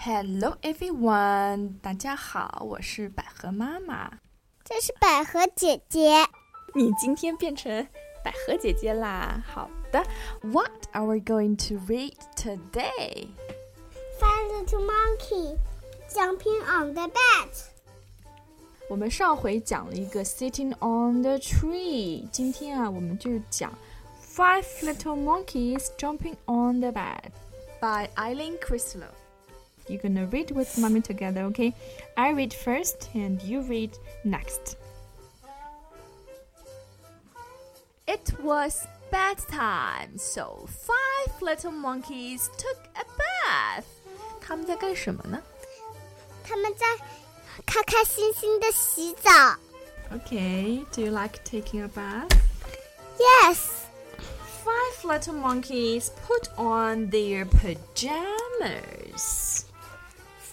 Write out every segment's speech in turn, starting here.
Hello everyone，大家好，我是百合妈妈，这是百合姐姐。你今天变成百合姐姐啦，好的。What are we going to read today? Five little monkey jumping on the bat. 我们上回讲了一个 sitting on the tree，今天啊，我们就讲 Five little monkeys jumping on the bed by Eileen Christelow。You're gonna read with mommy together, okay? I read first and you read next. It was bedtime, so five little monkeys took a bath. 他们在干什么呢？他们在开开心心的洗澡。Okay, do you like taking a bath? Yes. Five little monkeys put on their pajamas.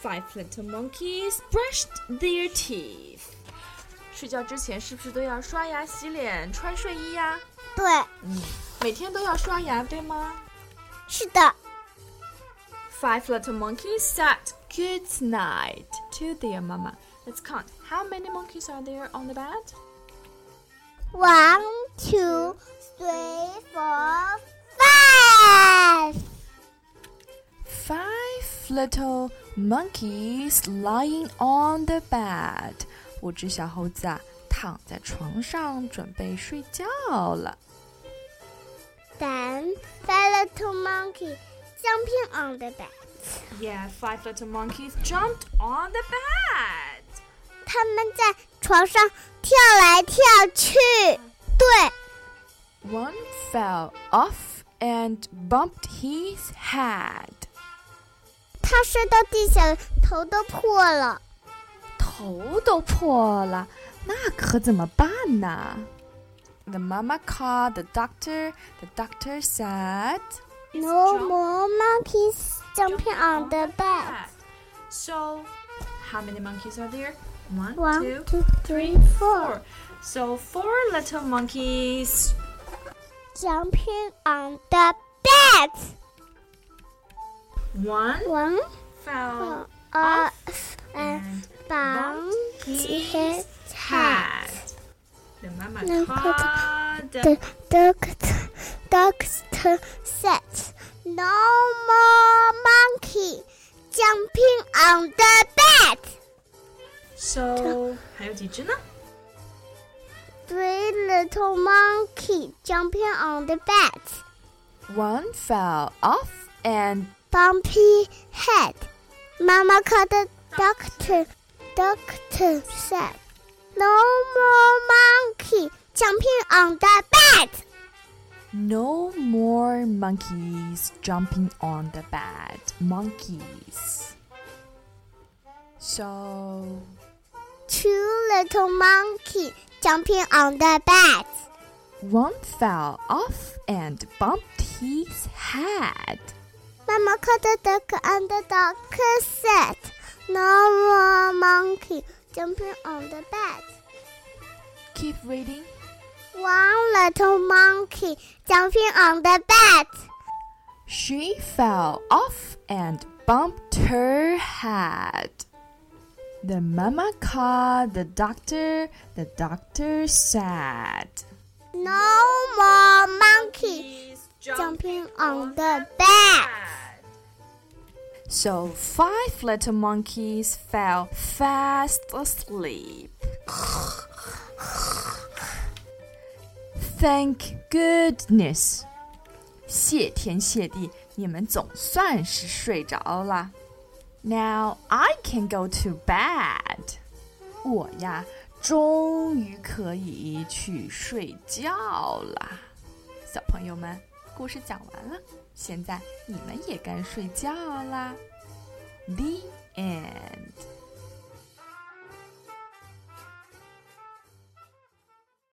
Five little monkeys brushed their teeth. 睡觉之前是不是都要刷牙、洗脸、穿睡衣呀、对，嗯，每天都要刷牙，对吗是的。 ？Five little monkeys said good night to their mama. Let's count. How many monkeys are there on the bed? One, two, three, four, five. Five little monkeys lying on the bed. 五只小猴子啊，躺在床上准备睡觉了。 Then five little monkey jumping on the bed. Yeah, five little monkeys jumped on the bed. 他们在床上跳来跳去。对， One fell off and bumped his head. 他摔到地下，头都破了。头都破了，那可怎么办呢？The mama called the doctor. The doctor said. No more monkeys jumping on the bed. So, how many monkeys are there? One, One, two, two, three, four. four. So, four little monkeys. Jumping on the bed. One One fell off and and bumped his his head. head. The mama No, called the The doctor, doctor said, "No more monkey jumping on the bed." So 还有几只呢？ Three little monkey jumping on the bed. One fell off and Bumpy head. Mama called the doctor. Doctor said, "No more monkey jumping on the bed." no more monkeys jumping on the bed. Monkeys. So Two little monkeys jumping on the bed. one fell off and bumped his head. Mama called the doctor and the doctor said, No more monkey jumping on the bed. Keep reading. One little monkey jumping on the bed. She fell off and bumped her head. The mama called the doctor. The doctor said, No more monkey jumping on the bed. So five little monkeys fell fast asleep. Thank goodness. 谢天谢地，你们总算是睡着了。Now I can go to bed. 我呀，终于可以去睡觉啦。小朋友们， 故事讲完了，现在你们也该睡觉啦。The end.